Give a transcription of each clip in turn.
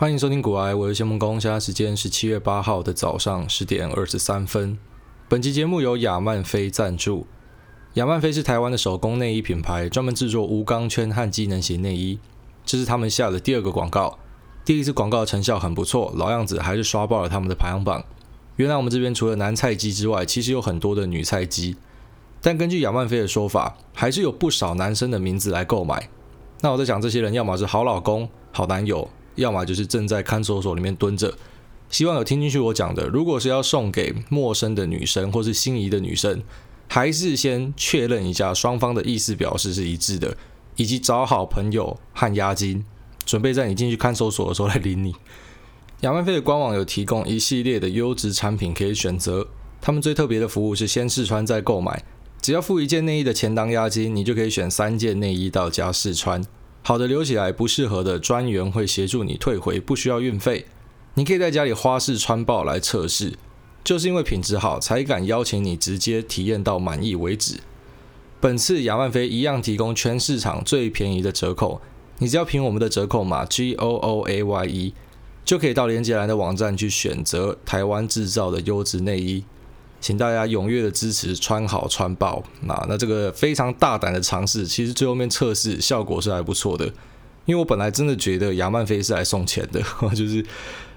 欢迎收听古癌，我是谢孟恭。现在时间是七月八号的早上十点二十三分。本期节目由亚曼飞赞助。亚曼飞是台湾的手工内衣品牌，专门制作无钢圈和机能型内衣。这是他们下的第二个广告，第一次广告成效很不错，老样子还是刷爆了他们的排行榜。原来我们这边除了男菜鸡之外，其实有很多的女菜鸡。但根据亚曼飞的说法，还是有不少男生的名字来购买。那我在想，这些人要么是好老公、好男友。要么就是正在看守所里面蹲着，希望有听进去我讲的。如果是要送给陌生的女生或是心仪的女生，还是先确认一下双方的意思表示是一致的，以及找好朋友和押金，准备在你进去看守所的时候来领你。亚曼菲的官网有提供一系列的优质产品可以选择，他们最特别的服务是先试穿再购买，只要付一件内衣的钱当押金，你就可以选三件内衣到家试穿。好的留起来，不适合的专员会协助你退回，不需要运费。你可以在家里花式穿爆来测试，就是因为品质好，才敢邀请你直接体验到满意为止。本次亚曼飞一样提供全市场最便宜的折扣，你只要凭我们的折扣码 G O O A Y E，就可以到连接栏的网站去选择台湾制造的优质内衣。请大家踊跃的支持，穿好穿爆。那那这个非常大胆的尝试，其实最后面测试效果是还不错的。因为我本来真的觉得亚曼飞是来送钱的，就是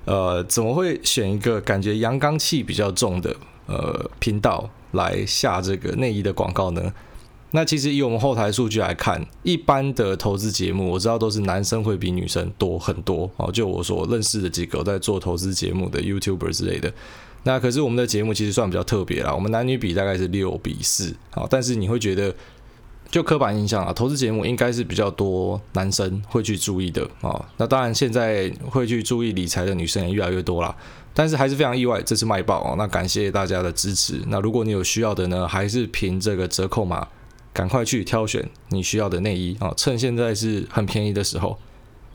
呃怎么会选一个感觉阳刚气比较重的呃频道来下这个内衣的广告呢？那其实以我们后台数据来看，一般的投资节目我知道都是男生会比女生多很多哦。就我所认识的几个在做投资节目的 YouTuber 之类的。那可是我们的节目其实算比较特别啦，我们男女比大概是六比四，啊，但是你会觉得就刻板印象啊，投资节目应该是比较多男生会去注意的啊。那当然现在会去注意理财的女生也越来越多啦，但是还是非常意外，这次卖爆啊，那感谢大家的支持。那如果你有需要的呢，还是凭这个折扣码，赶快去挑选你需要的内衣啊，趁现在是很便宜的时候。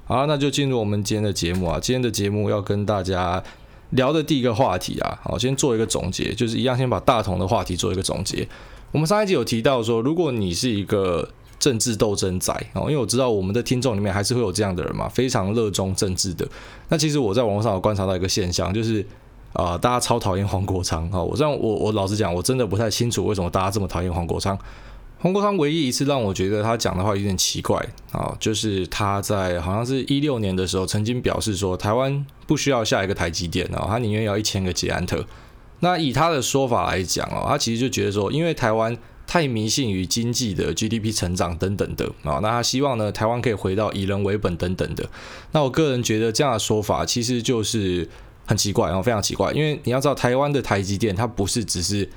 好，那就进入我们今天的节目啊，今天的节目要跟大家。聊的第一个话题啊，好，先做一个总结，就是一样，先把大同的话题做一个总结。我们上一集有提到说，如果你是一个政治斗争仔啊，因为我知道我们的听众里面还是会有这样的人嘛，非常热衷政治的。那其实我在网络上有观察到一个现象，就是啊、大家超讨厌黄国昌啊。我这样，我我老实讲，我真的不太清楚为什么大家这么讨厌黄国昌。黄国昌唯一一次让我觉得他讲的话有点奇怪啊，就是他在好像是一六年的时候曾经表示说，台湾不需要下一个台积电啊，他宁愿要一千个捷安特。那以他的说法来讲哦，他其实就觉得说，因为台湾太迷信于经济的 GDP 成长等等的啊，那他希望呢，台湾可以回到以人为本等等的。那我个人觉得这样的说法其实就是很奇怪哦，非常奇怪，因为你要知道，台湾的台积电它不是只是。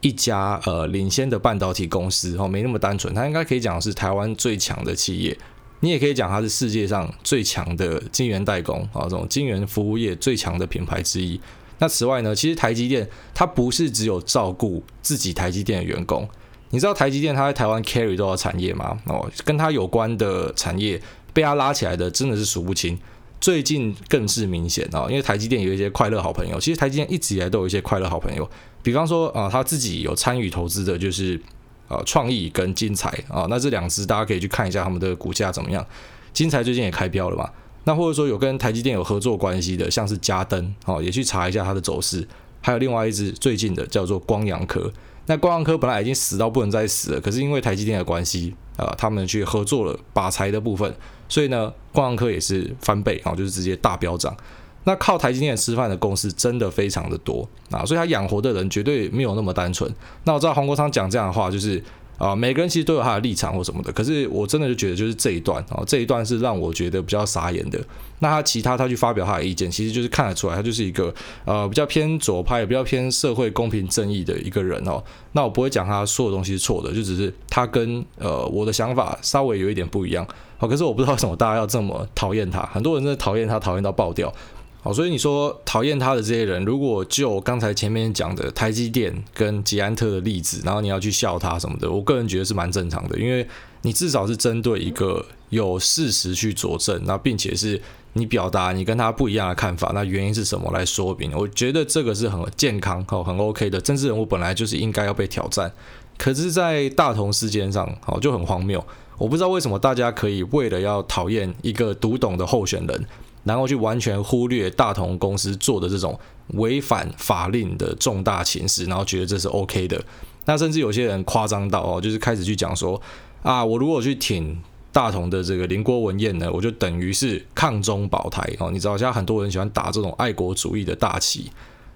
一家呃领先的半导体公司哦，没那么单纯，它应该可以讲是台湾最强的企业，你也可以讲它是世界上最强的晶圆代工啊，这种晶圆服务业最强的品牌之一。那此外呢，其实台积电它不是只有照顾自己台积电的员工，你知道台积电它在台湾 carry 多少产业吗？哦，跟它有关的产业被它拉起来的真的是数不清。最近更是明显啊，因为台积电有一些快乐好朋友，其实台积电一直以来都有一些快乐好朋友。比方说啊，他自己有参与投资的，就是呃创意跟精材啊，那这两只大家可以去看一下他们的股价怎么样。精材最近也开标了嘛，那或者说有跟台积电有合作关系的，像是嘉登哦，也去查一下它的走势。还有另外一只最近的叫做光阳科，那光阳科本来已经死到不能再死了，可是因为台积电的关系啊，他们去合作了把财的部分，所以呢，光阳科也是翻倍啊，就是直接大飙涨。那靠台积电吃饭的公司真的非常的多啊，所以他养活的人绝对没有那么单纯。那我知道黄国昌讲这样的话，就是啊，每个人其实都有他的立场或什么的。可是我真的就觉得，就是这一段啊，这一段是让我觉得比较傻眼的。那他其他他去发表他的意见，其实就是看得出来，他就是一个呃比较偏左派、比较偏社会公平正义的一个人哦。那我不会讲他说的东西是错的，就只是他跟呃我的想法稍微有一点不一样。好，可是我不知道为什么大家要这么讨厌他，很多人真的讨厌他，讨厌到爆掉。好，所以你说讨厌他的这些人，如果就刚才前面讲的台积电跟吉安特的例子，然后你要去笑他什么的，我个人觉得是蛮正常的，因为你至少是针对一个有事实去佐证，那并且是你表达你跟他不一样的看法，那原因是什么来说明？我觉得这个是很健康、好很 OK 的。政治人物本来就是应该要被挑战，可是，在大同事件上，好就很荒谬。我不知道为什么大家可以为了要讨厌一个读懂的候选人。然后去完全忽略大同公司做的这种违反法令的重大情事，然后觉得这是 OK 的。那甚至有些人夸张到哦，就是开始去讲说啊，我如果去挺大同的这个林郭文彦呢，我就等于是抗中保台哦。你知道现在很多人喜欢打这种爱国主义的大旗，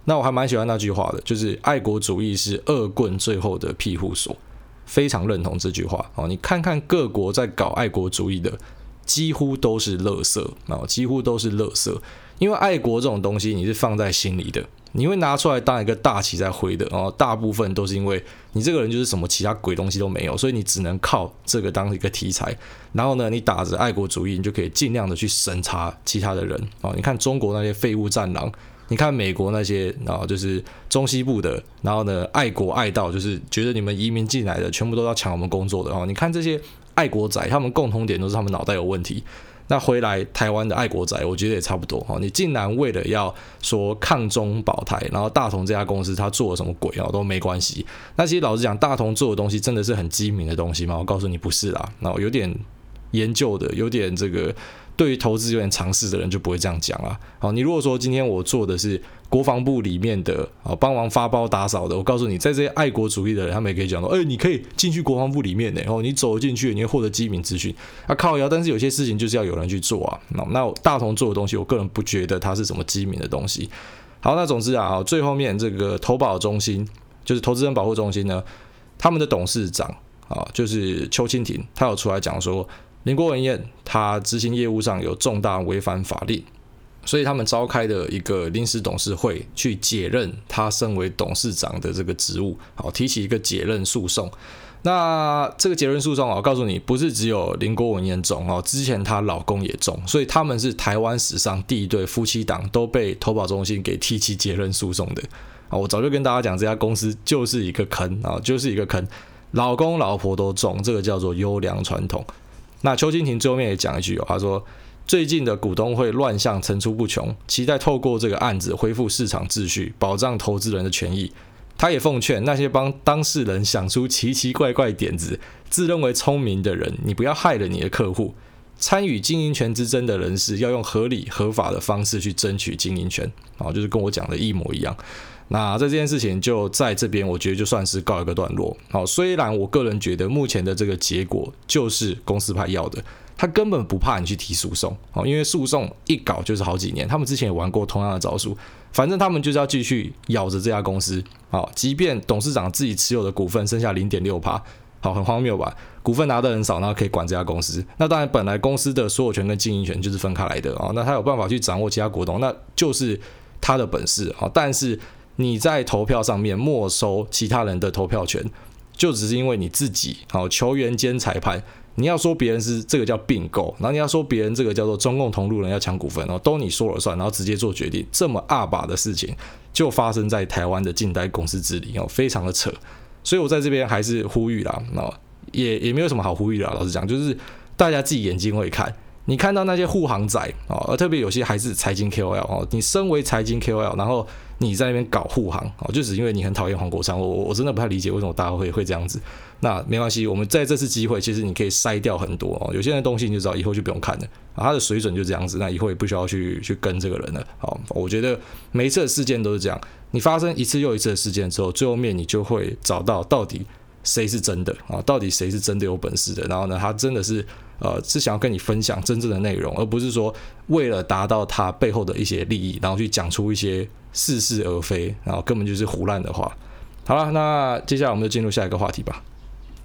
那我还蛮喜欢那句话的，就是爱国主义是恶棍最后的庇护所，非常认同这句话哦。你看看各国在搞爱国主义的。几乎都是垃圾啊，几乎都是垃圾。因为爱国这种东西，你是放在心里的，你会拿出来当一个大旗在挥的。然后大部分都是因为你这个人就是什么其他鬼东西都没有，所以你只能靠这个当一个题材。然后呢，你打着爱国主义，你就可以尽量的去审查其他的人啊。你看中国那些废物战狼，你看美国那些啊，就是中西部的，然后呢，爱国爱到就是觉得你们移民进来的全部都要抢我们工作的哦。你看这些。爱国仔，他们共同点都是他们脑袋有问题。那回来台湾的爱国仔，我觉得也差不多哈。你竟然为了要说抗中保台，然后大同这家公司他做了什么鬼啊都没关系。那其实老实讲，大同做的东西真的是很机敏的东西吗？我告诉你不是啦。那有点研究的，有点这个。对于投资有点常识的人就不会这样讲了。好，你如果说今天我做的是国防部里面的啊，帮忙发包打扫的，我告诉你，在这些爱国主义的人，他们也可以讲说，哎，你可以进去国防部里面的，哦，你走进去，你会获得机密资讯啊，靠腰。但是有些事情就是要有人去做啊。那那大同做的东西，我个人不觉得它是什么机密的东西。好，那总之啊，最后面这个投保中心就是投资人保护中心呢，他们的董事长啊，就是邱清廷，他有出来讲说。林国文彦他执行业务上有重大违反法令，所以他们召开的一个临时董事会去解任他身为董事长的这个职务，好，提起一个解任诉讼。那这个解任诉讼啊，我告诉你，不是只有林国文彦中哦，之前她老公也中，所以他们是台湾史上第一对夫妻档都被投保中心给提起解任诉讼的啊。我早就跟大家讲，这家公司就是一个坑啊，就是一个坑，老公老婆都中，这个叫做优良传统。那邱清廷最后面也讲一句哦，他说最近的股东会乱象层出不穷，期待透过这个案子恢复市场秩序，保障投资人的权益。他也奉劝那些帮当事人想出奇奇怪怪点子、自认为聪明的人，你不要害了你的客户。参与经营权之争的人士要用合理合法的方式去争取经营权，啊，就是跟我讲的一模一样。那在这件事情就在这边，我觉得就算是告一个段落。好，虽然我个人觉得目前的这个结果就是公司派要的，他根本不怕你去提诉讼，哦，因为诉讼一搞就是好几年。他们之前也玩过同样的招数，反正他们就是要继续咬着这家公司。好，即便董事长自己持有的股份剩下零点六趴，好，很荒谬吧？股份拿的很少，然后可以管这家公司。那当然，本来公司的所有权跟经营权就是分开来的啊。那他有办法去掌握其他股东，那就是他的本事啊。但是。你在投票上面没收其他人的投票权，就只是因为你自己好球员兼裁判，你要说别人是这个叫并购，然后你要说别人这个叫做中共同路人要抢股份，然后都你说了算，然后直接做决定，这么二把的事情就发生在台湾的近代公司治理哦，非常的扯，所以我在这边还是呼吁啦，哦，也也没有什么好呼吁的，老实讲，就是大家自己眼睛会看。你看到那些护航仔啊，而特别有些还是财经 KOL 哦，你身为财经 KOL，然后你在那边搞护航哦，就只因为你很讨厌黄国昌，我我真的不太理解为什么大家会会这样子。那没关系，我们在这次机会，其实你可以筛掉很多哦，有些人东西你就知道，以后就不用看了啊，他的水准就这样子，那以后也不需要去去跟这个人了。好，我觉得每一次的事件都是这样，你发生一次又一次的事件之后，最后面你就会找到到底谁是真的啊，到底谁是真的有本事的，然后呢，他真的是。呃，是想要跟你分享真正的内容，而不是说为了达到他背后的一些利益，然后去讲出一些似是而非，然后根本就是胡烂的话。好了，那接下来我们就进入下一个话题吧。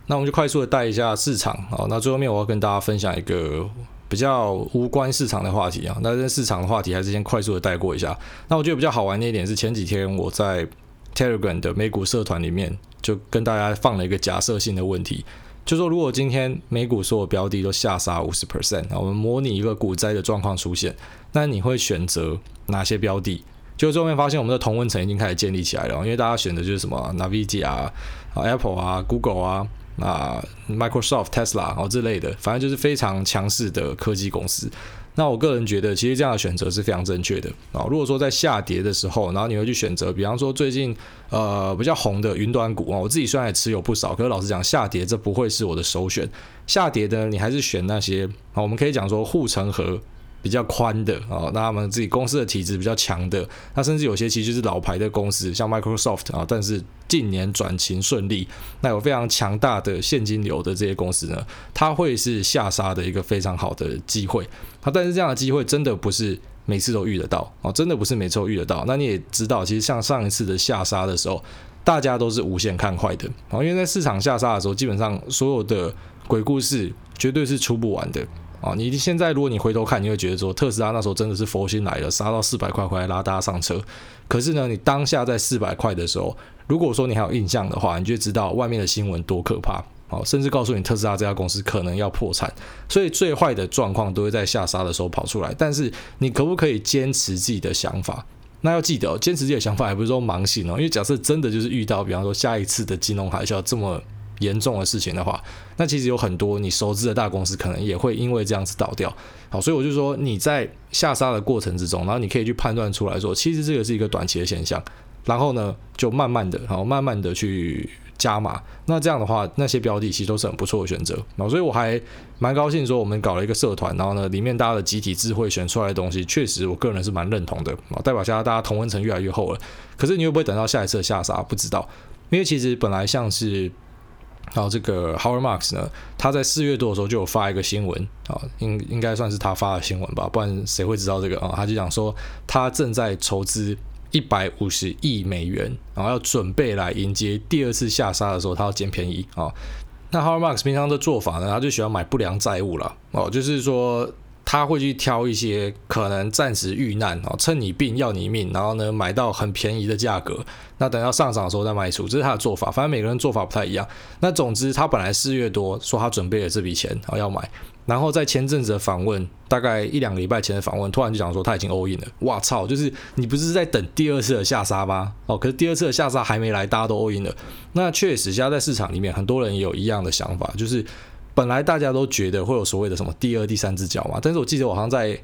那我们就快速的带一下市场啊。那最后面我要跟大家分享一个比较无关市场的话题啊。那这市场的话题还是先快速的带过一下。那我觉得比较好玩的一点是前几天我在 Telegram 的美股社团里面就跟大家放了一个假设性的问题。就说如果今天美股所有标的都下杀五十 percent，我们模拟一个股灾的状况出现，那你会选择哪些标的？就最后面发现我们的同温层已经开始建立起来了，因为大家选的就是什么 Nvidia 啊、Apple 啊、Google 啊、啊 Microsoft、Tesla 哦之类的，反正就是非常强势的科技公司。那我个人觉得，其实这样的选择是非常正确的啊。如果说在下跌的时候，然后你会去选择，比方说最近呃比较红的云端股啊，我自己虽然也持有不少，可是老实讲，下跌这不会是我的首选。下跌呢你还是选那些啊，我们可以讲说护城河比较宽的啊，那他们自己公司的体质比较强的，那甚至有些其实就是老牌的公司，像 Microsoft 啊，但是近年转型顺利，那有非常强大的现金流的这些公司呢，它会是下杀的一个非常好的机会。啊，但是这样的机会真的不是每次都遇得到哦，真的不是每次都遇得到。那你也知道，其实像上一次的下杀的时候，大家都是无限看坏的啊，因为在市场下杀的时候，基本上所有的鬼故事绝对是出不完的。啊，你现在如果你回头看，你会觉得说特斯拉那时候真的是佛心来了，杀到四百块回来拉大家上车。可是呢，你当下在四百块的时候，如果说你还有印象的话，你就知道外面的新闻多可怕。好，甚至告诉你特斯拉这家公司可能要破产。所以最坏的状况都会在下杀的时候跑出来。但是你可不可以坚持自己的想法？那要记得哦，坚持自己的想法，还不是说盲信哦。因为假设真的就是遇到，比方说下一次的金融海啸这么。严重的事情的话，那其实有很多你熟知的大公司可能也会因为这样子倒掉。好，所以我就说你在下杀的过程之中，然后你可以去判断出来说，其实这个是一个短期的现象，然后呢，就慢慢的，然后慢慢的去加码。那这样的话，那些标的其实都是很不错的选择。然后，所以我还蛮高兴说，我们搞了一个社团，然后呢，里面大家的集体智慧选出来的东西，确实我个人是蛮认同的。啊，代表现在大家同温层越来越厚了。可是你会不会等到下一次的下杀？不知道，因为其实本来像是。然后这个 Howard Marks 呢，他在四月多的时候就有发一个新闻啊，应应该算是他发的新闻吧，不然谁会知道这个啊？他就讲说他正在筹资一百五十亿美元，然后要准备来迎接第二次下杀的时候，他要捡便宜啊。那 Howard Marks 平常的做法呢，他就喜欢买不良债务了哦，就是说。他会去挑一些可能暂时遇难啊，趁你病要你命，然后呢买到很便宜的价格，那等到上涨的时候再卖出，这是他的做法。反正每个人做法不太一样。那总之，他本来四月多说他准备了这笔钱啊要买。然后在前阵子的访问，大概一两个礼拜前的访问，突然就讲说他已经 all in 了。哇操！就是你不是在等第二次的下杀吗？哦，可是第二次的下杀还没来，大家都 all in 了。那确实，现在在市场里面，很多人也有一样的想法，就是本来大家都觉得会有所谓的什么第二、第三只脚嘛，但是我记得我好像在。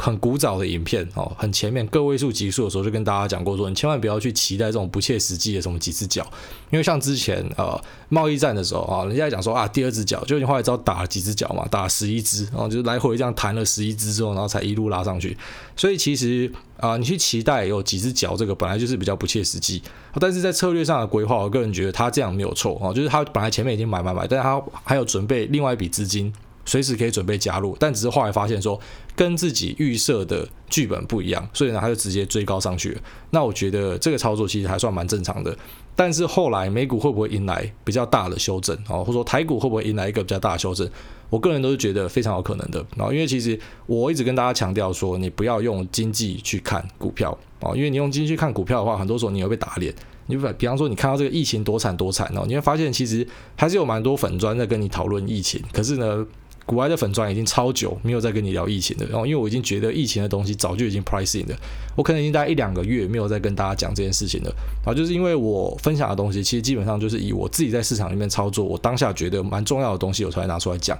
很古早的影片哦，很前面个位数级数的时候就跟大家讲过说，你千万不要去期待这种不切实际的什么几只脚，因为像之前呃贸易战的时候啊，人家讲说啊第二只脚，就你后来知道打了几只脚嘛，打了十一只，然后就来回这样弹了十一只之后，然后才一路拉上去。所以其实啊，你去期待有几只脚，这个本来就是比较不切实际。但是在策略上的规划，我个人觉得他这样没有错啊，就是他本来前面已经买买买，但是他还有准备另外一笔资金。随时可以准备加入，但只是后来发现说跟自己预设的剧本不一样，所以呢他就直接追高上去了。那我觉得这个操作其实还算蛮正常的。但是后来美股会不会迎来比较大的修正啊？或者说台股会不会迎来一个比较大的修正？我个人都是觉得非常有可能的啊。因为其实我一直跟大家强调说，你不要用经济去看股票啊，因为你用经济去看股票的话，很多时候你会被打脸。你比比方说，你看到这个疫情多惨多惨哦，你会发现其实还是有蛮多粉砖在跟你讨论疫情，可是呢。股外的粉砖已经超久没有再跟你聊疫情了，然后因为我已经觉得疫情的东西早就已经 pricing 了，我可能已经大概一两个月没有再跟大家讲这件事情了，啊，就是因为我分享的东西其实基本上就是以我自己在市场里面操作，我当下觉得蛮重要的东西，我才拿出来讲。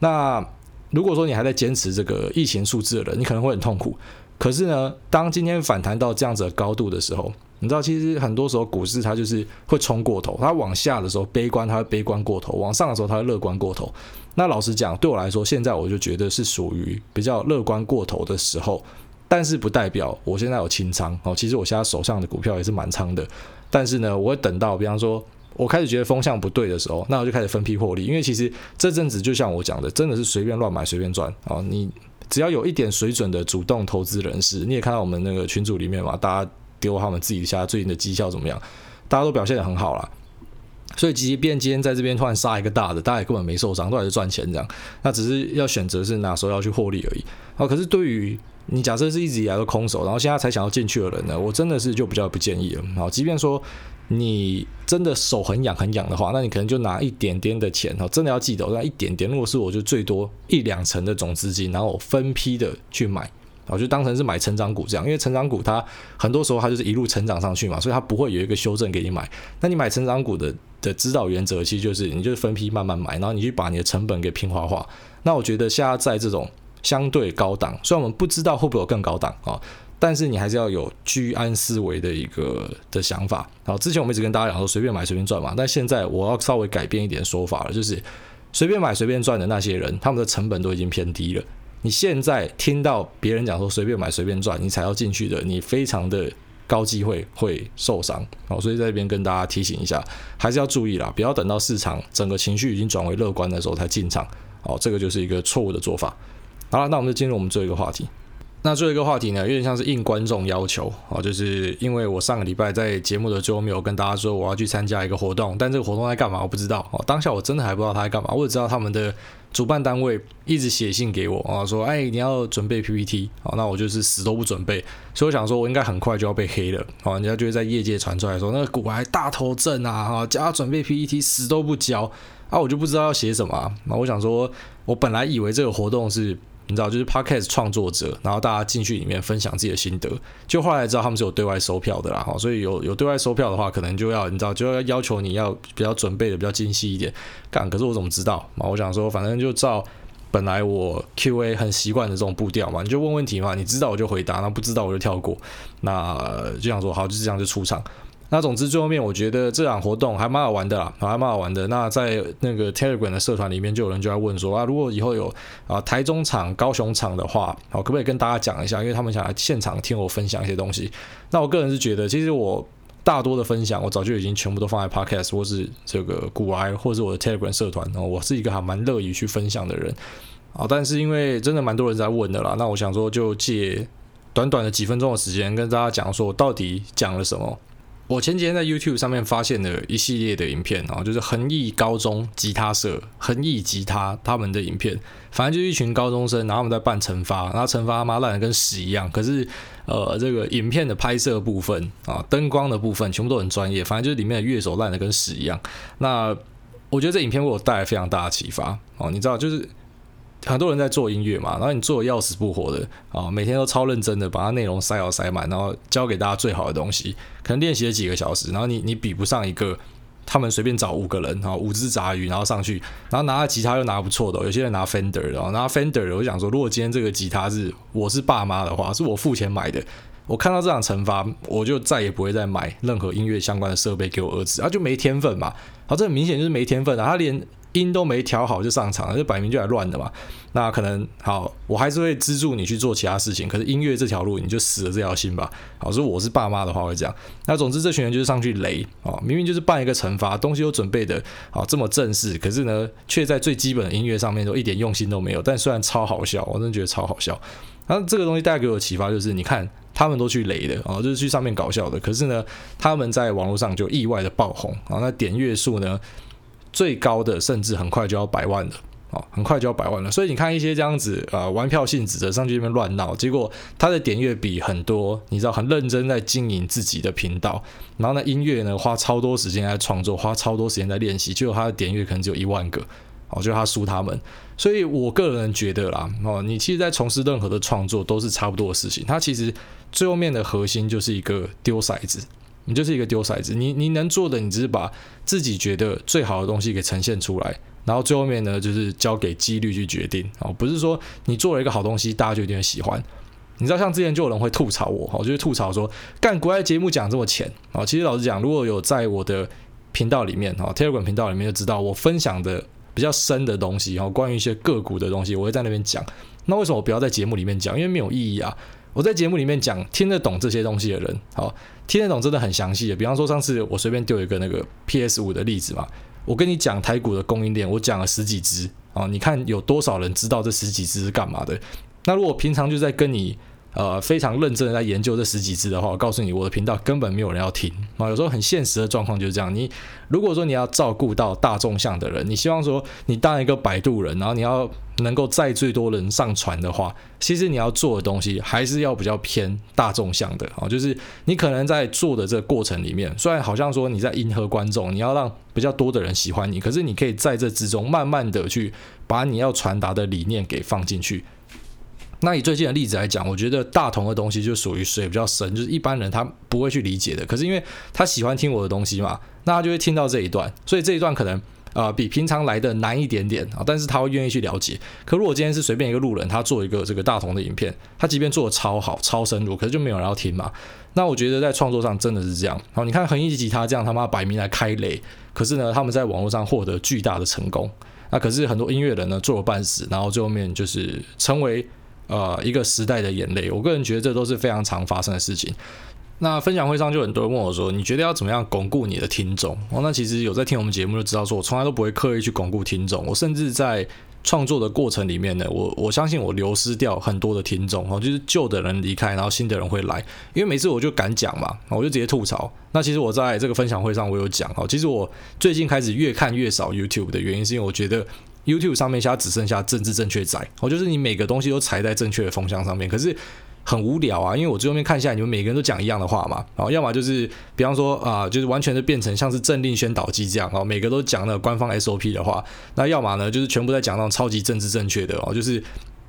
那如果说你还在坚持这个疫情数字的人，你可能会很痛苦。可是呢，当今天反弹到这样子的高度的时候，你知道，其实很多时候股市它就是会冲过头，它往下的时候悲观，它会悲观过头；往上的时候，它会乐观过头。那老实讲，对我来说，现在我就觉得是属于比较乐观过头的时候，但是不代表我现在有清仓哦。其实我现在手上的股票也是满仓的，但是呢，我会等到比方说我开始觉得风向不对的时候，那我就开始分批获利。因为其实这阵子就像我讲的，真的是随便乱买随便赚哦。你只要有一点水准的主动投资人士，你也看到我们那个群组里面嘛，大家丢他们自己家最近的绩效怎么样，大家都表现得很好啦。所以即便今天在这边突然杀一个大的，大家也根本没受伤，都还是赚钱这样。那只是要选择是哪时候要去获利而已。好，可是对于你假设是一直以来都空手，然后现在才想要进去的人呢，我真的是就比较不建议了。好，即便说你真的手很痒很痒的话，那你可能就拿一点点的钱，哈，真的要记得，那一点点，如果是我就最多一两成的总资金，然后分批的去买。我就当成是买成长股这样，因为成长股它很多时候它就是一路成长上去嘛，所以它不会有一个修正给你买。那你买成长股的的指导原则其实就是，你就是分批慢慢买，然后你去把你的成本给平滑化。那我觉得现在在这种相对高档，虽然我们不知道会不会有更高档啊，但是你还是要有居安思危的一个的想法。然后之前我们一直跟大家讲说随便买随便赚嘛，但现在我要稍微改变一点说法了，就是随便买随便赚的那些人，他们的成本都已经偏低了。你现在听到别人讲说随便买随便赚，你才要进去的，你非常的高机会会受伤哦。所以在这边跟大家提醒一下，还是要注意啦，不要等到市场整个情绪已经转为乐观的时候才进场哦，这个就是一个错误的做法。好了，那我们就进入我们最后一个话题。那最后一个话题呢，有点像是应观众要求哦，就是因为我上个礼拜在节目的最后没有跟大家说我要去参加一个活动，但这个活动在干嘛我不知道哦。当下我真的还不知道他在干嘛，我只知道他们的主办单位一直写信给我啊，说哎你要准备 PPT 啊，那我就是死都不准备，所以我想说我应该很快就要被黑了啊，人家就会在业界传出来说那个股癌大头症啊哈，叫他准备 PPT 死都不交啊，我就不知道要写什么啊，那我想说我本来以为这个活动是。你知道，就是 Podcast 创作者，然后大家进去里面分享自己的心得，就后来知道他们是有对外收票的啦，哈，所以有有对外收票的话，可能就要你知道，就要要求你要比较准备的比较精细一点。干，可是我怎么知道？嘛，我想说，反正就照本来我 QA 很习惯的这种步调嘛，你就问问题嘛，你知道我就回答，那不知道我就跳过。那就想说，好，就这样就出场。那总之最后面，我觉得这场活动还蛮好玩的啦，还蛮好玩的。那在那个 Telegram 的社团里面，就有人就在问说啊，如果以后有啊台中场、高雄场的话，好，可不可以跟大家讲一下？因为他们想来现场听我分享一些东西。那我个人是觉得，其实我大多的分享，我早就已经全部都放在 Podcast 或是这个股癌，或是我的 Telegram 社团。然后我是一个还蛮乐于去分享的人啊，但是因为真的蛮多人在问的啦，那我想说就借短短的几分钟的时间，跟大家讲说我到底讲了什么。我前几天在 YouTube 上面发现了一系列的影片啊，就是恒毅高中吉他社、恒毅吉他他们的影片，反正就是一群高中生，然后他们在办惩罚，然后惩罚他妈烂的跟屎一样。可是，呃，这个影片的拍摄部分啊，灯光的部分全部都很专业，反正就是里面的乐手烂的跟屎一样。那我觉得这影片为我带来非常大的启发哦，你知道就是。很多人在做音乐嘛，然后你做的要死不活的啊，每天都超认真的把它内容塞好塞满，然后教给大家最好的东西。可能练习了几个小时，然后你你比不上一个他们随便找五个人啊，五只杂鱼然后上去，然后拿了吉他又拿不错的，有些人拿 Fender 的，拿 Fender 的。我想说，如果今天这个吉他是我是爸妈的话，是我付钱买的，我看到这场惩罚，我就再也不会再买任何音乐相关的设备给我儿子，他就没天分嘛。好，这很明显就是没天分啊，他连。音都没调好就上场了，这摆明就来乱的嘛。那可能好，我还是会资助你去做其他事情。可是音乐这条路你就死了这条心吧。好，如果我是爸妈的话会这样。那总之这群人就是上去雷啊，明明就是办一个惩罚，东西都准备的啊这么正式，可是呢却在最基本的音乐上面都一点用心都没有。但虽然超好笑，我真的觉得超好笑。然后这个东西带给我启发就是，你看他们都去雷的啊，就是去上面搞笑的，可是呢他们在网络上就意外的爆红啊，那点阅数呢？最高的甚至很快就要百万了啊，很快就要百万了。所以你看一些这样子呃玩票性质的上去这边乱闹，结果他的点阅比很多，你知道很认真在经营自己的频道，然后呢音乐呢花超多时间在创作，花超多时间在练习，结果他的点阅可能只有一万个，哦，就他输他们。所以我个人觉得啦，哦，你其实在从事任何的创作都是差不多的事情，它其实最后面的核心就是一个丢骰子。你就是一个丢骰子，你你能做的，你只是把自己觉得最好的东西给呈现出来，然后最后面呢，就是交给几率去决定哦，不是说你做了一个好东西，大家就一定会喜欢。你知道，像之前就有人会吐槽我，哦，就是吐槽说，干国外节目讲这么浅啊。其实老实讲，如果有在我的频道里面哈，Telegram 频道里面就知道我分享的比较深的东西哈，关于一些个股的东西，我会在那边讲。那为什么我不要在节目里面讲？因为没有意义啊。我在节目里面讲听得懂这些东西的人，好，听得懂真的很详细的。比方说上次我随便丢一个那个 PS 五的例子嘛，我跟你讲台股的供应链，我讲了十几只啊，你看有多少人知道这十几只是干嘛的？那如果平常就在跟你。呃，非常认真的在研究这十几支的话，我告诉你，我的频道根本没有人要听啊。有时候很现实的状况就是这样。你如果说你要照顾到大众向的人，你希望说你当一个摆渡人，然后你要能够载最多人上船的话，其实你要做的东西还是要比较偏大众向的啊。就是你可能在做的这个过程里面，虽然好像说你在迎合观众，你要让比较多的人喜欢你，可是你可以在这之中慢慢的去把你要传达的理念给放进去。那以最近的例子来讲，我觉得大同的东西就属于水比较深，就是一般人他不会去理解的。可是因为他喜欢听我的东西嘛，那他就会听到这一段，所以这一段可能啊、比平常来的难一点点啊，但是他会愿意去了解。可如果今天是随便一个路人，他做一个这个大同的影片，他即便做的超好、超深入，可是就没有人要听嘛。那我觉得在创作上真的是这样。好，你看恒一吉他这样他妈摆明来开雷，可是呢他们在网络上获得巨大的成功。那可是很多音乐人呢做了半死，然后最后面就是成为呃一个时代的眼泪。我个人觉得这都是非常常发生的事情。那分享会上就很多人问我说：“你觉得要怎么样巩固你的听众？”哦，那其实有在听我们节目就知道，说我从来都不会刻意去巩固听众。我甚至在创作的过程里面呢，我我相信我流失掉很多的听众哦，就是旧的人离开，然后新的人会来。因为每次我就敢讲嘛，我就直接吐槽。那其实我在这个分享会上我有讲哦，其实我最近开始越看越少 YouTube 的原因，是因为我觉得 YouTube 上面现在只剩下政治正确仔哦，就是你每个东西都踩在正确的风向上面，可是。很无聊啊，因为我最后面看下来，你们每个人都讲一样的话嘛，然后要么就是，比方说啊、就是完全的变成像是政令宣导机这样哦，每个都讲了官方 SOP 的话，那要么呢就是全部在讲那种超级政治正确的哦，就是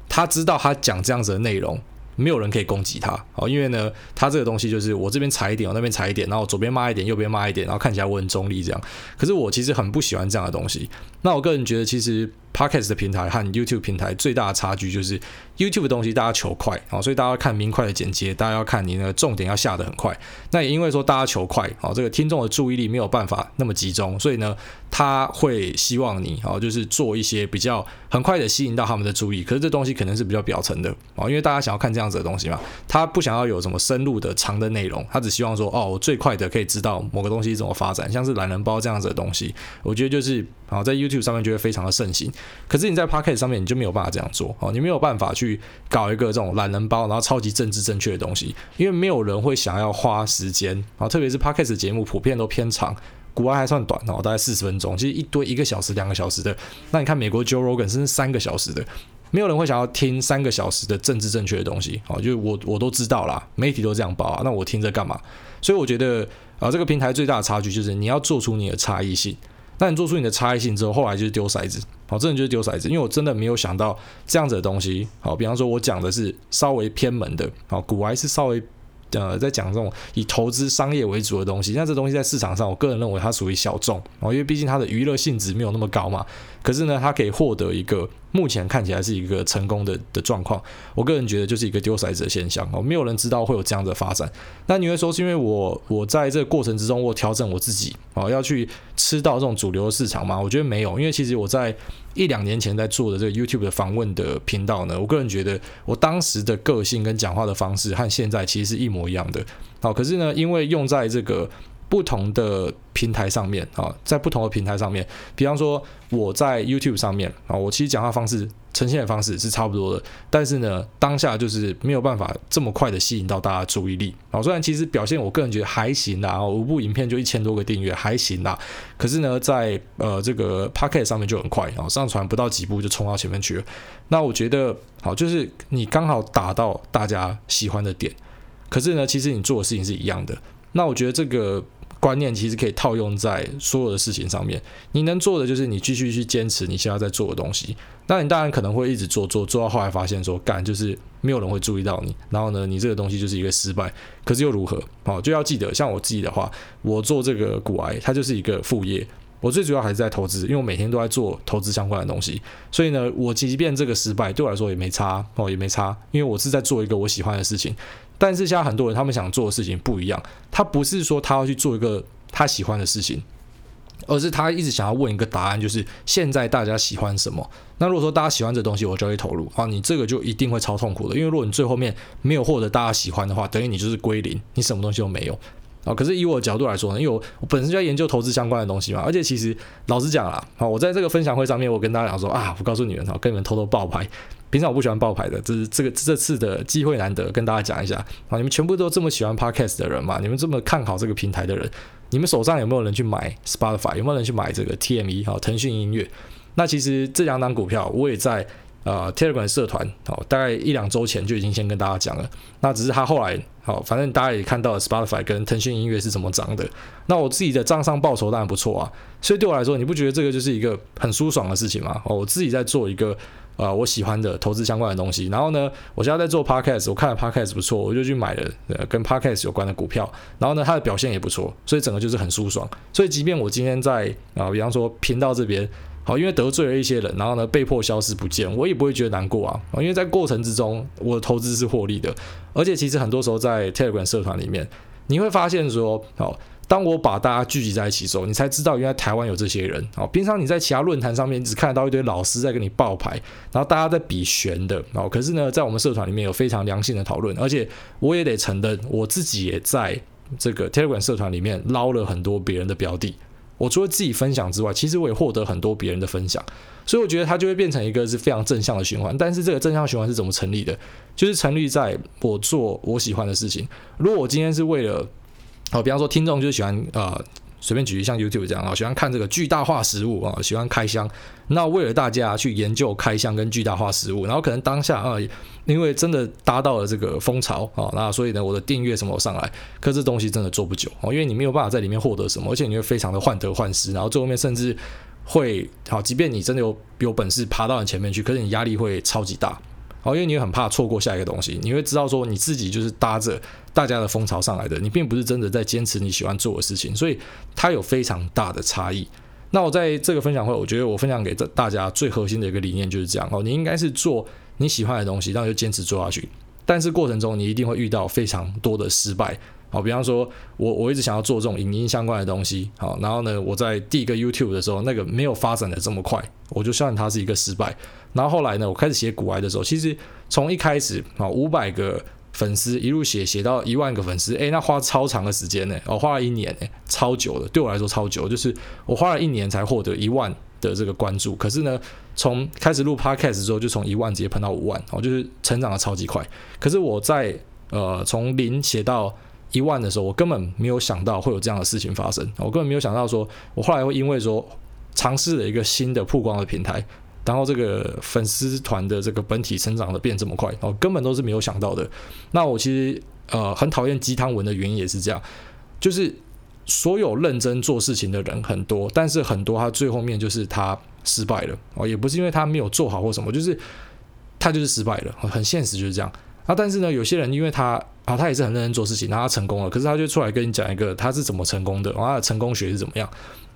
他知道他讲这样子的内容。没有人可以攻击他哦，因为呢，他这个东西就是我这边踩一点，我那边踩一点，然后左边骂一点，右边骂一点，然后看起来我很中立这样。可是我其实很不喜欢这样的东西。那我个人觉得，其实 Podcast 的平台和 YouTube 平台最大的差距就是 YouTube 的东西大家求快哦，所以大家要看明快的剪接，大家要看你那个重点要下得很快。那也因为说大家求快哦，这个听众的注意力没有办法那么集中，所以呢，他会希望你哦，就是做一些比较很快的吸引到他们的注意。可是这东西可能是比较表层的哦，因为大家想要看这样。子的东西嘛，他不想要有什么深入的长的内容，他只希望说，哦，我最快的可以知道某个东西怎么发展，像是懒人包这样子的东西，我觉得就是，好在 YouTube 上面就会非常的盛行。可是你在 Podcast 上面你就没有办法这样做，哦，你没有办法去搞一个这种懒人包，然后超级政治正确的东西，因为没有人会想要花时间，啊，特别是 Podcast 节目普遍都偏长，古玩还算短哦，大概四十分钟，其实一堆一个小时、两个小时的，那你看美国 Joe Rogan 甚至三个小时的。没有人会想要听三个小时的政治正确的东西，哦，就是我我都知道啦，媒体都这样报啊，那我听着干嘛？所以我觉得啊，这个平台最大的差距就是你要做出你的差异性。那你做出你的差异性之后，后来就是丢骰子，好，真的就是丢骰子，因为我真的没有想到这样子的东西，好，比方说我讲的是稍微偏门的，好，股癌是稍微。呃，在讲这种以投资商业为主的东西，那这东西在市场上，我个人认为它属于小众哦，因为毕竟它的娱乐性质没有那么高嘛。可是呢，它可以获得一个目前看起来是一个成功的的状况。我个人觉得就是一个丢骰子的现象哦，没有人知道会有这样的发展。那你会说是因为我我在这个过程之中，我调整我自己哦，要去吃到这种主流的市场吗？我觉得没有，因为其实我在。一两年前在做的这个 YouTube 的访问的频道呢，我个人觉得我当时的个性跟讲话的方式和现在其实是一模一样的。好，可是呢，因为用在这个。不同的平台上面啊，在不同的平台上面，比方说我在 YouTube 上面啊，我其实讲话方式呈现的方式是差不多的，但是呢，当下就是没有办法这么快的吸引到大家注意力啊。虽然其实表现我个人觉得还行啦，五部影片就一千多个订阅还行啦，可是呢，在呃这个 Pocket 上面就很快啊，上传不到几部就冲到前面去了。那我觉得好，就是你刚好打到大家喜欢的点，可是呢，其实你做的事情是一样的。那我觉得这个。观念其实可以套用在所有的事情上面。你能做的就是你继续去坚持你现在在做的东西。那你当然可能会一直做做做到后来发现说，干就是没有人会注意到你。然后呢，你这个东西就是一个失败。可是又如何？哦，就要记得，像我自己的话，我做这个股癌，它就是一个副业。我最主要还是在投资，因为我每天都在做投资相关的东西。所以呢，我即便这个失败对我来说也没差哦，也没差，因为我是在做一个我喜欢的事情。但是现在很多人他们想做的事情不一样，他不是说他要去做一个他喜欢的事情，而是他一直想要问一个答案，就是现在大家喜欢什么？那如果说大家喜欢这东西，我就会投入啊，你这个就一定会超痛苦的，因为如果你最后面没有获得大家喜欢的话，等于你就是归零，你什么东西都没有啊。可是以我的角度来说呢，因为我本身就在研究投资相关的东西嘛，而且其实老实讲啦，啊，我在这个分享会上面，我跟大家讲说啊，我告诉你们啊，跟你们偷偷爆牌。平常我不喜欢爆牌的，这是这个这次的机会难得，跟大家讲一下啊！你们全部都这么喜欢 Podcast 的人嘛？你们这么看好这个平台的人，你们手上有没有人去买 Spotify？有没有人去买这个 TME 好，腾讯音乐？那其实这两档股票我也在呃 Telegram 社团好，大概一两周前就已经先跟大家讲了。那只是他后来好，反正大家也看到了 Spotify 跟腾讯音乐是怎么涨的。那我自己的账上报酬当然不错啊，所以对我来说，你不觉得这个就是一个很舒爽的事情吗？哦，我自己在做一个。啊、呃，我喜欢的投资相关的东西。然后呢，我现在在做 podcast，我看了 podcast 不错，我就去买了呃跟 podcast 有关的股票。然后呢，它的表现也不错，所以整个就是很舒爽。所以即便我今天在啊、比方说频道这边，好，因为得罪了一些人，然后呢被迫消失不见，我也不会觉得难过啊。因为在过程之中，我的投资是获利的。而且其实很多时候在 Telegram 社团里面，你会发现说，好。当我把大家聚集在一起的时候，你才知道原来台湾有这些人。哦，平常你在其他论坛上面只看得到一堆老师在跟你报牌，然后大家在比悬的。哦，可是呢，在我们社团里面有非常良性的讨论，而且我也得承认，我自己也在这个 Telegram 社团里面捞了很多别人的标的。我除了自己分享之外，其实我也获得很多别人的分享，所以我觉得它就会变成一个是非常正向的循环。但是这个正向循环是怎么成立的？就是成立在我做我喜欢的事情。如果我今天是为了好，比方说听众就喜欢呃，随便举例像 YouTube 这样啊，喜欢看这个巨大化食物啊，喜欢开箱。那为了大家去研究开箱跟巨大化食物，然后可能当下啊，因为真的搭到了这个风潮啊，那所以呢，我的订阅什么上来，可是这东西真的做不久哦，因为你没有办法在里面获得什么，而且你会非常的患得患失，然后最后面甚至会好，即便你真的有有本事爬到你前面去，可是你压力会超级大。哦，因为你很怕错过下一个东西，你会知道说你自己就是搭着大家的风潮上来的，你并不是真的在坚持你喜欢做的事情，所以它有非常大的差异。那我在这个分享会，我觉得我分享给大家最核心的一个理念就是这样哦，你应该是做你喜欢的东西，然后就坚持做下去，但是过程中你一定会遇到非常多的失败。好，比方说我我一直想要做这种影音相关的东西，好，然后呢，我在第一个 YouTube 的时候，那个没有发展的这么快，我就算它是一个失败。然后后来呢，我开始写古埃的时候，其实从一开始啊五百个粉丝一路写写到一万个粉丝，诶，那花超长的时间呢，我花了一年呢，超久的，对我来说超久，就是我花了一年才获得一万的这个关注。可是呢，从开始录 Podcast 之后，就从一万直接喷到五万，哦，就是成长的超级快。可是我在呃从零写到一万的时候，我根本没有想到会有这样的事情发生。我根本没有想到说，我后来会因为说尝试了一个新的曝光的平台，然后这个粉丝团的这个本体成长的变这么快，我根本都是没有想到的。那我其实呃很讨厌鸡汤文的原因也是这样，就是所有认真做事情的人很多，但是很多他最后面就是他失败了哦，也不是因为他没有做好或什么，就是他就是失败了，很现实就是这样。啊，但是呢，有些人因为他啊，他也是很认真做事情，然后他成功了，可是他就出来跟你讲一个他是怎么成功的，然后他的成功学是怎么样。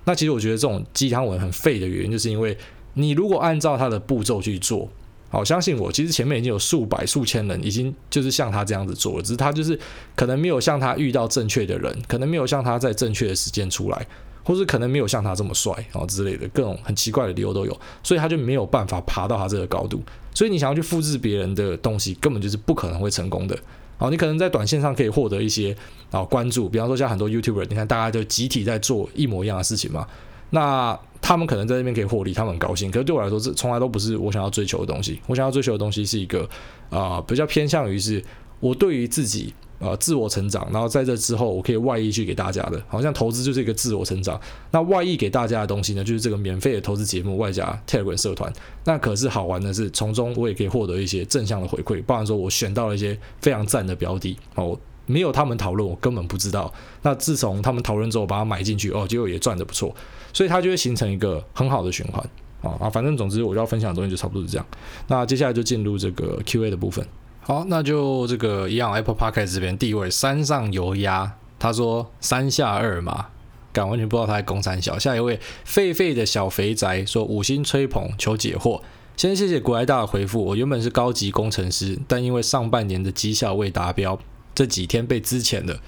那其实我觉得这种鸡汤文很废的原因，就是因为你如果按照他的步骤去做，好，相信我，其实前面已经有数百、数千人已经就是像他这样子做了，只是他就是可能没有像他遇到正确的人，可能没有像他在正确的时间出来，或是可能没有像他这么帅啊之类的各种很奇怪的理由都有，所以他就没有办法爬到他这个高度。所以你想要去复制别人的东西，根本就是不可能会成功的。好，你可能在短线上可以获得一些啊关注，比方说像很多 YouTuber，你看大家就集体在做一模一样的事情嘛，那他们可能在这边可以获利，他们很高兴。可是对我来说，这从来都不是我想要追求的东西。我想要追求的东西是一个啊、比较偏向于是我对于自己。呃，自我成长，然后在这之后，我可以外溢去给大家的，好像投资就是一个自我成长。那外溢给大家的东西呢，就是这个免费的投资节目，外加 Telegram 社团。那可是好玩的是，从中我也可以获得一些正向的回馈，包含说我选到了一些非常赞的标的哦，没有他们讨论，我根本不知道。那自从他们讨论之后，把它买进去哦，结果也赚得不错，所以它就会形成一个很好的循环啊啊！反正总之，我要分享的东西就差不多是这样。那接下来就进入这个 Q&A 的部分。好，那就这个一样，Apple Podcast 这边第一位山上油鸭，他说三下二嘛，敢完全不知道他在攻三小。下一位狒狒的小肥宅说五星吹捧求解惑，先谢谢国外大的回复。我原本是高级工程师，但因为上半年的绩效未达标，这几天被资遣的。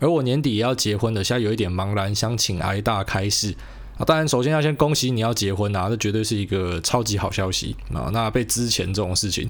而我年底也要结婚的，现在有一点茫然，想请挨大开示啊。当然，首先要先恭喜你要结婚啊，这绝对是一个超级好消息啊。那被资遣这种事情。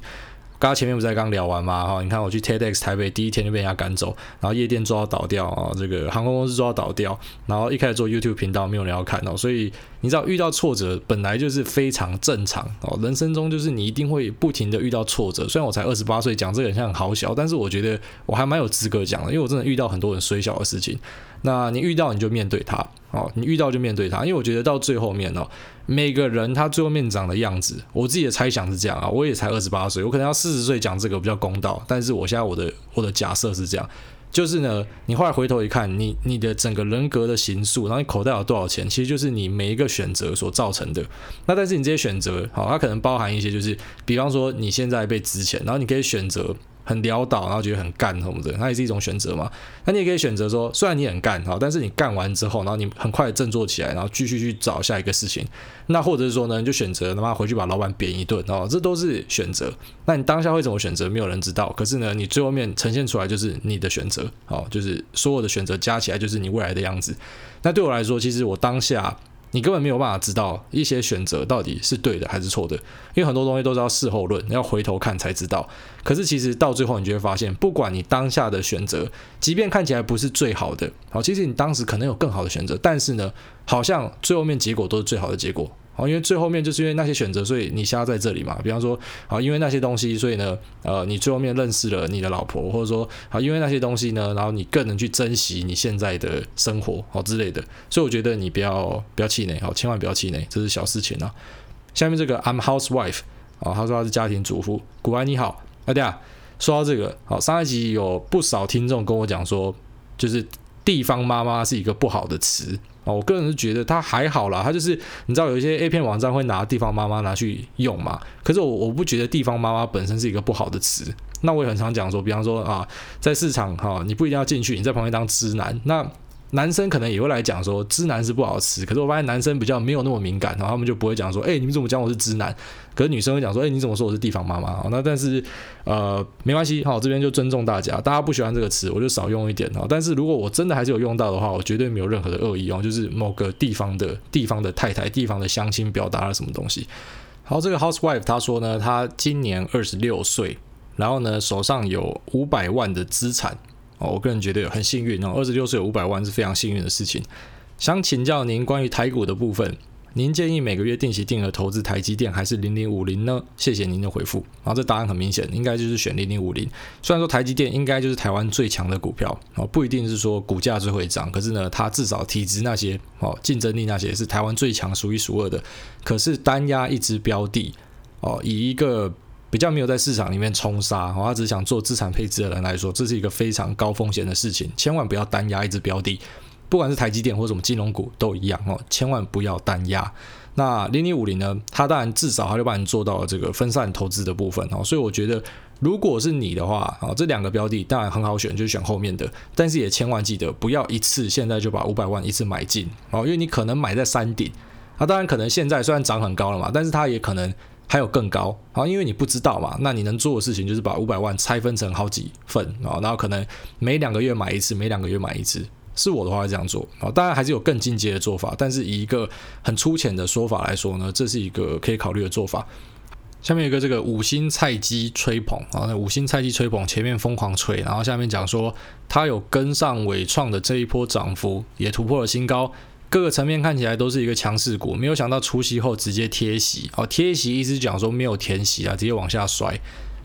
刚刚前面不是在刚聊完嘛？哈，你看我去 TEDx 台北第一天就被人家赶走，然后夜店做到倒掉啊，这个航空公司做到倒掉，然后一开始做 YouTube 频道没有人要看哦，所以你知道遇到挫折本来就是非常正常哦，人生中就是你一定会不停的遇到挫折。虽然我才二十八岁，讲这个很像很好小，但是我觉得我还蛮有资格讲的，因为我真的遇到很多很衰小的事情。那你遇到你就面对它哦，你遇到就面对它，因为我觉得到最后面哦，每个人他最后面长的样子，我自己的猜想是这样啊，我也才二十八岁，我可能要四十岁讲这个比较公道，但是我现在我的我的假设是这样，就是呢，你后来回头一看，你你的整个人格的形塑，然后你口袋有多少钱，其实就是你每一个选择所造成的。那但是你这些选择，好，它可能包含一些，就是比方说你现在被值钱，然后你可以选择很潦倒，然后觉得很干什么的，那也是一种选择嘛。那你也可以选择说，虽然你很干哈，但是你干完之后，然后你很快振作起来，然后继续去找下一个事情。那或者是说呢，你就选择他妈回去把老板扁一顿哦，这都是选择。那你当下会怎么选择？没有人知道。可是呢，你最后面呈现出来就是你的选择，哦，就是所有的选择加起来就是你未来的样子。那对我来说，其实我当下。你根本没有办法知道一些选择到底是对的还是错的，因为很多东西都是要事后论，要回头看才知道。可是其实到最后，你就会发现，不管你当下的选择，即便看起来不是最好的，好，其实你当时可能有更好的选择，但是呢，好像最后面结果都是最好的结果。好，因为最后面就是因为那些选择，所以你现在这里嘛。比方说，啊，因为那些东西，所以呢，呃，你最后面认识了你的老婆，或者说，啊，因为那些东西呢，然后你更能去珍惜你现在的生活，好之类的。所以我觉得你不要不要气馁，好，千万不要气馁，这是小事情啊。下面这个 I'm housewife，啊，他说他是家庭主妇。古安你好，大家说到这个，好，上一集有不少听众跟我讲说，就是地方妈妈是一个不好的词。哦，我个人是觉得他还好啦，他就是你知道有一些 A 片网站会拿地方妈妈拿去用嘛，可是我我不觉得地方妈妈本身是一个不好的词。那我也很常讲说，比方说啊，在市场哈，你不一定要进去，你在旁边当直男那。男生可能也会来讲说，知男是不好吃，可是我发现男生比较没有那么敏感，然后他们就不会讲说，哎，你们怎么讲我是知男？可是女生会讲说，哎，你怎么说我是地方妈妈？那但是呃，没关系，好，这边就尊重大家，大家不喜欢这个词，我就少用一点哈。但是如果我真的还是有用到的话，我绝对没有任何的恶意哦，就是某个地方的地方的太太、地方的乡亲表达了什么东西。好，这个 housewife 他说呢，他今年二十六岁，然后呢手上有五百万的资产。我个人觉得很幸运哦，二十六岁有五百万是非常幸运的事情。想请教您关于台股的部分，您建议每个月定期定额投资台积电还是零零五零呢？谢谢您的回复。然后这答案很明显，应该就是选零零五零。虽然说台积电应该就是台湾最强的股票哦，不一定是说股价最会涨，可是呢，它至少体质那些哦，竞争力那些是台湾最强、数一数二的。可是单押一支标的哦，以一个比较没有在市场里面冲杀哦，他只想做资产配置的人来说，这是一个非常高风险的事情，千万不要单押一只标的，不管是台积电或什么金融股都一样哦，千万不要单押。那零零五零呢？它当然至少它就帮你做到了这个分散投资的部分哦，所以我觉得如果是你的话啊，这两个标的当然很好选，就选后面的，但是也千万记得不要一次现在就把五百万一次买进哦，因为你可能买在山顶，它当然可能现在虽然涨很高了嘛，但是它也可能。还有更高，啊，因为你不知道嘛，那你能做的事情就是把五百万拆分成好几份啊，然后可能每两个月买一次，每两个月买一次。是我的话会这样做啊，当然还是有更进阶的做法，但是以一个很粗浅的说法来说呢，这是一个可以考虑的做法。下面有一个这个五星菜鸡吹捧啊，那五星菜鸡吹捧前面疯狂吹，然后下面讲说他有跟上伟创的这一波涨幅，也突破了新高。各个层面看起来都是一个强势股，没有想到除息后直接贴息。哦，贴息意思讲说没有填息啊，直接往下摔。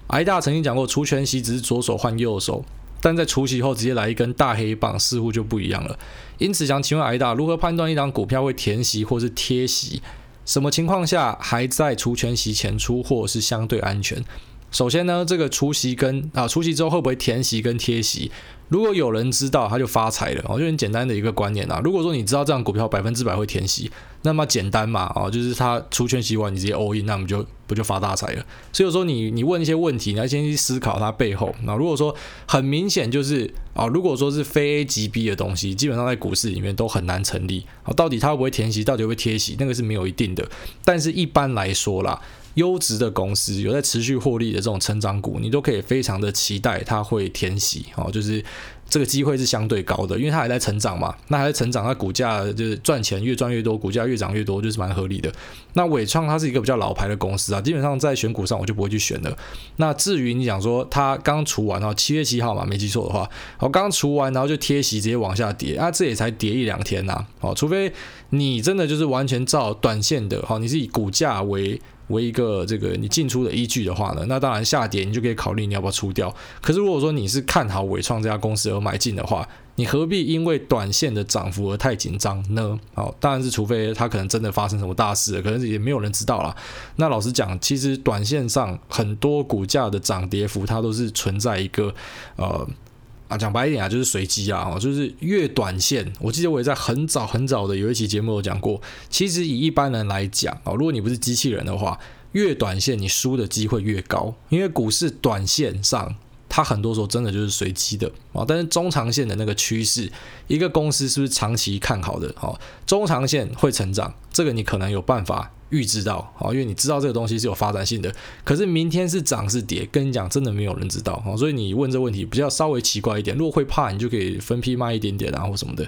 挨大曾经讲过，除权息只是左手换右手，但在除息后直接来一根大黑棒，似乎就不一样了。因此想请问挨大，如何判断一档股票会填息或是贴息？什么情况下还在除权息前出货是相对安全？首先呢，这个除息跟啊除息之后会不会填息跟贴息？如果有人知道，他就发财了哦，就很简单的一个观念啊。如果说你知道这样股票百分之百会填息，那么简单嘛啊，就是他除权息完，你直接 all in，那我们就不就发大财了。所以说你你问一些问题，你要先去思考它背后。那如果说很明显就是啊，如果说是非 A 即 B 的东西，基本上在股市里面都很难成立啊。到底它会不会填息，到底会不会贴息，那个是没有一定的。但是一般来说啦。优质的公司有在持续获利的这种成长股，你都可以非常的期待它会填息哦，就是这个机会是相对高的，因为它还在成长嘛，那还在成长，它股价就是赚钱越赚越多，股价越涨越多，就是蛮合理的。那伟创它是一个比较老牌的公司啊，基本上在选股上我就不会去选了。那至于你讲说它刚除完哦，七月七号嘛，没记错的话，我刚除完然后就贴息直接往下跌啊，这也才跌一两天呐，哦，除非你真的就是完全照短线的，好，你是以股价为为一个这个你进出的依据的话呢，那当然下跌你就可以考虑你要不要出掉。可是如果说你是看好伟创这家公司而买进的话，你何必因为短线的涨幅而太紧张呢？好，当然是除非它可能真的发生什么大事，可能也没有人知道啦。那老实讲，其实短线上很多股价的涨跌幅它都是存在一个呃。啊，讲白一点啊，就是随机啊，哦，就是越短线，我记得我也在很早很早的有一期节目有讲过，其实以一般人来讲啊，如果你不是机器人的话，越短线你输的机会越高，因为股市短线上它很多时候真的就是随机的啊。但是中长线的那个趋势，一个公司是不是长期看好的？哦，中长线会成长，这个你可能有办法预知到啊，因为你知道这个东西是有发展性的。可是明天是涨是跌，跟你讲真的没有人知道啊。所以你问这个问题比较稍微奇怪一点。如果会怕，你就可以分批卖一点点啊，或什么的。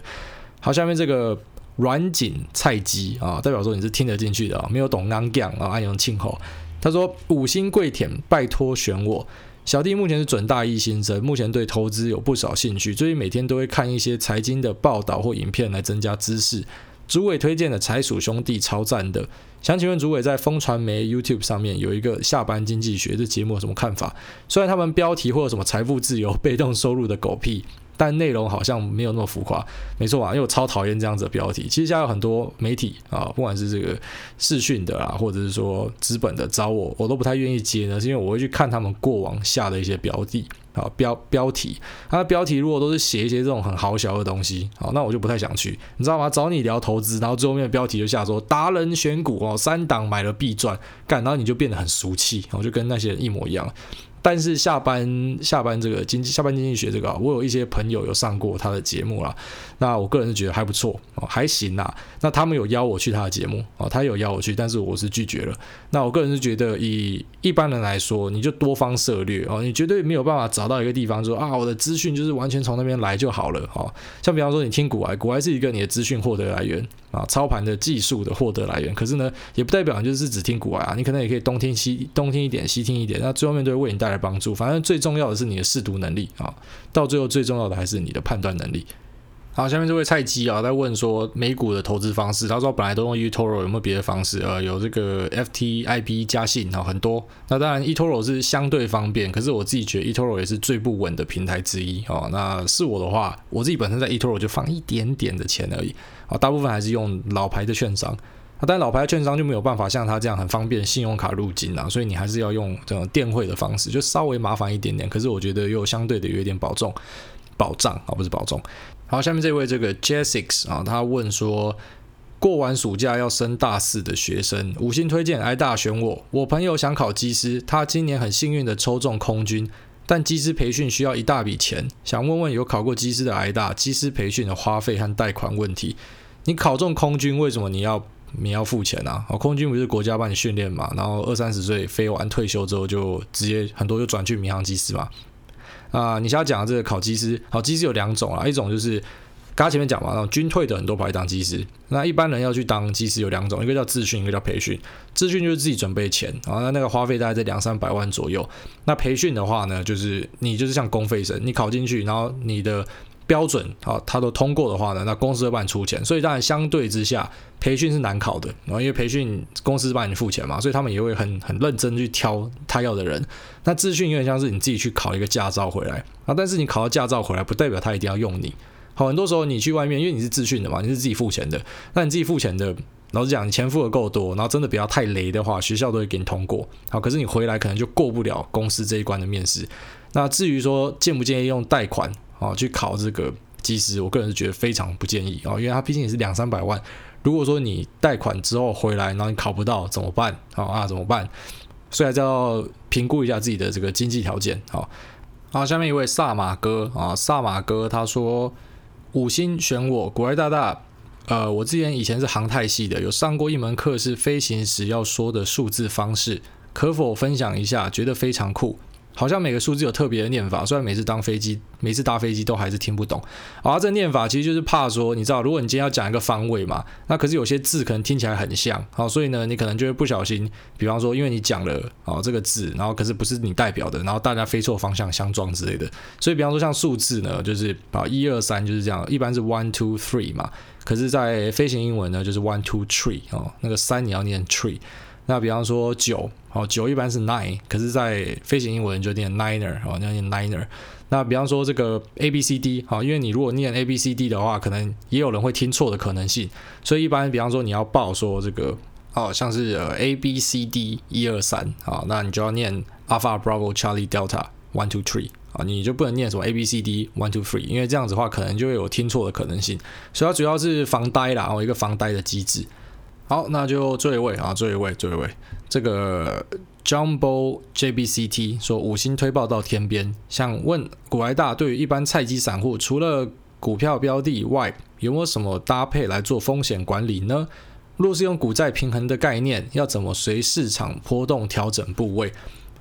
好，下面这个。软锦菜鸡啊，代表说你是听得进去的啊，没有懂刚讲啊，安阳庆后，他说五星跪舔，拜托选我。小弟目前是准大一新生，目前对投资有不少兴趣，最近每天都会看一些财经的报道或影片来增加知识。主委推荐的财鼠兄弟超赞的，想请问主委在风传媒 YouTube 上面有一个下班经济学这节目有什么看法？虽然他们标题或者什么财富自由、被动收入的狗屁。但内容好像没有那么浮夸，没错啊，因为我超讨厌这样子的标题。其实现在有很多媒体啊，不管是这个视讯的啊，或者是说资本的找我，我都不太愿意接呢，是因为我会去看他们过往下的一些标的好标标题。它的标题如果都是写一些这种很豪小的东西，好，那我就不太想去，你知道吗？找你聊投资，然后最后面的标题就下说达人选股哦，三档买了必赚，干，然后你就变得很俗气，我就跟那些人一模一样。但是下班下班这个经济下班经济学这个，我有一些朋友有上过他的节目啦。那我个人是觉得还不错哦，还行啦。那他们有邀我去他的节目哦，他有邀我去，但是我是拒绝了。那我个人是觉得，以一般人来说，你就多方涉猎哦，你绝对没有办法找到一个地方说啊，我的资讯就是完全从那边来就好了哦。像比方说，你听股癌，股癌是一个你的资讯获得来源啊，操盘的技术的获得来源。可是呢，也不代表就是只听股外啊，你可能也可以东听西东听一点，西听一点，那最后面对为你带来帮助。反正最重要的是你的试读能力啊，到最后最重要的还是你的判断能力。好，下面这位菜鸡啊，在问说美股的投资方式。他说本来都用 eToro，有没有别的方式？呃，有这个 FTIB 加信啊，很多。那当然 eToro 是相对方便，可是我自己觉得 eToro 也是最不稳的平台之一哦。那是我的话，我自己本身在 eToro 就放一点点的钱而已啊，大部分还是用老牌的券商。啊，但老牌的券商就没有办法像他这样很方便信用卡入金啊，所以你还是要用这种电汇的方式，就稍微麻烦一点点。可是我觉得又相对的有一点保重保障啊，不是保重。好，下面这位这个 Jessix 啊，他问说，过完暑假要升大四的学生，五星推荐，挨大选我。我朋友想考机师，他今年很幸运的抽中空军，但机师培训需要一大笔钱，想问问有考过机师的挨大，机师培训的花费和贷款问题。你考中空军，为什么你要你要付钱啊？空军不是国家帮你训练嘛，然后二三十岁飞完退休之后就直接很多就转去民航机师嘛。啊、你现在讲的这个考机师，考机师有两种啊，一种就是刚刚前面讲嘛，那种军退的很多跑来当机师，那一般人要去当机师有两种，一个叫自训，一个叫培训。自训就是自己准备钱，然后那个花费大概在两三百万左右。那培训的话呢，就是你就是像公费生，你考进去，然后你的。标准啊，他都通过的话呢，那公司会帮你出钱，所以当然相对之下，培训是难考的，然后因为培训公司帮你付钱嘛，所以他们也会很很认真去挑他要的人。那自训有点像是你自己去考一个驾照回来啊，但是你考到驾照回来，不代表他一定要用你。好，很多时候你去外面，因为你是自训的嘛，你是自己付钱的，那你自己付钱的，老实讲，你钱付的够多，然后真的不要太雷的话，学校都会给你通过。好，可是你回来可能就过不了公司这一关的面试。那至于说建不建议用贷款？哦，去考这个机师，我个人是觉得非常不建议哦，因为它毕竟也是两三百万。如果说你贷款之后回来，然后你考不到怎么办？哦啊，怎么办？所以还是要评估一下自己的这个经济条件。好，好，下面一位萨马哥啊，萨马哥他说五星选我，国外大大。呃，我之前以前是航太系的，有上过一门课是飞行时要说的数字方式，可否分享一下？觉得非常酷。好像每个数字有特别的念法，虽然每次当飞机，每次搭飞机都还是听不懂。而、啊、这念法其实就是怕说，你知道，如果你今天要讲一个方位嘛，那可是有些字可能听起来很像，好、所以呢，你可能就会不小心，比方说，因为你讲了啊这个字，然后可是不是你代表的，然后大家飞错方向相撞之类的。所以，比方说像数字呢，就是啊一二三就是这样，一般是 one two three 嘛，可是在飞行英文呢就是 one two three 哦，那个三你要念 tree。那比方说九，好，九一般是 nine，可是，在飞行英文就念 niner，哦，要念 niner。那比方说这个 A B C D，哦，因为你如果念 A B C D 的话，可能也有人会听错的可能性，所以一般比方说你要报说这个，哦，像是呃 A B C D 一二三，好，那你就要念 Alpha Bravo Charlie Delta one two three，啊，你就不能念什么 A B C D one two three，因为这样子的话可能就会有听错的可能性，所以它主要是防呆啦，哦，一个防呆的机制。好，那就最后一位啊，最后一位，最后一位，这个 Jumbo JBCT 说五星推爆到天边，想问股癌大对于一般菜鸡散户，除了股票标的以外，有没有什么搭配来做风险管理呢？若是用股债平衡的概念，要怎么随市场波动调整部位？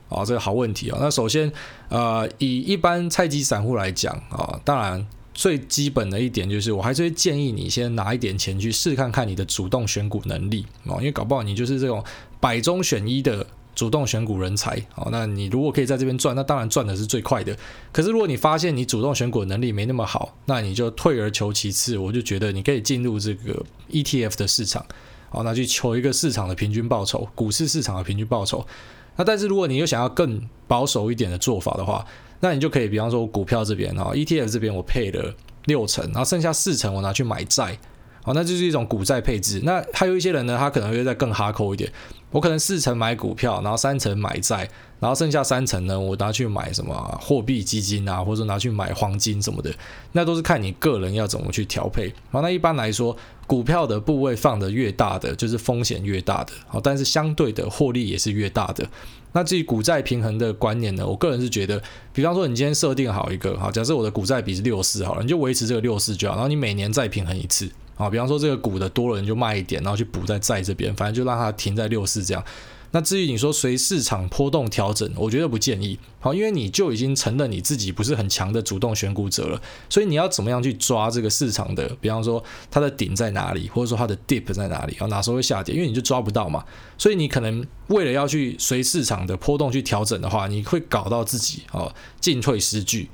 啊、哦，这个好问题啊、那首先，呃，以一般菜鸡散户来讲啊、哦，当然最基本的一点就是，我还是会建议你先拿一点钱去试看看你的主动选股能力、哦，因为搞不好你就是这种百中选一的主动选股人才、哦。那你如果可以在这边赚，那当然赚的是最快的。可是如果你发现你主动选股能力没那么好，那你就退而求其次，我就觉得你可以进入这个 ETF 的市场，哦，那去求一个市场的平均报酬，股市市场的平均报酬。那但是如果你又想要更保守一点的做法的话，那你就可以比方说股票这边哈，ETF 这边我配了六成，然后剩下四成我拿去买债，好，那就是一种股债配置。那还有一些人呢，他可能会再更哈扣一点，我可能四成买股票，然后三成买债，然后剩下三成呢，我拿去买什么货币基金啊，或者拿去买黄金什么的，那都是看你个人要怎么去调配。好，那一般来说，股票的部位放得越大的，就是风险越大的，好，但是相对的获利也是越大的。那至于股债平衡的观念呢，我个人是觉得，比方说你今天设定好一个，好，假设我的股债比是六四好了，你就维持这个六四就好，然后你每年再平衡一次，啊，比方说这个股的多了，你就卖一点，然后去补在债这边，反正就让它停在六四这样。那至于你说随市场波动调整，我觉得不建议。好，因为你就已经承认你自己不是很强的主动选股者了，所以你要怎么样去抓这个市场的？比方说它的顶在哪里，或者说它的 dip 在哪里，然后哪时候会下跌？因为你就抓不到嘛，所以你可能为了要去随市场的波动去调整的话，你会搞到自己哦进退失据。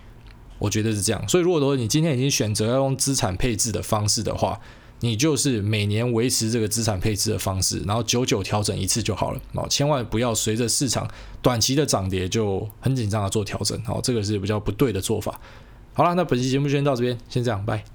我觉得是这样。所以如果说你今天已经选择要用资产配置的方式的话，你就是每年维持这个资产配置的方式，然后久久调整一次就好了啊，千万不要随着市场短期的涨跌就很紧张的做调整好，这个是比较不对的做法。好了，那本期节目就先到这边，先这样，拜。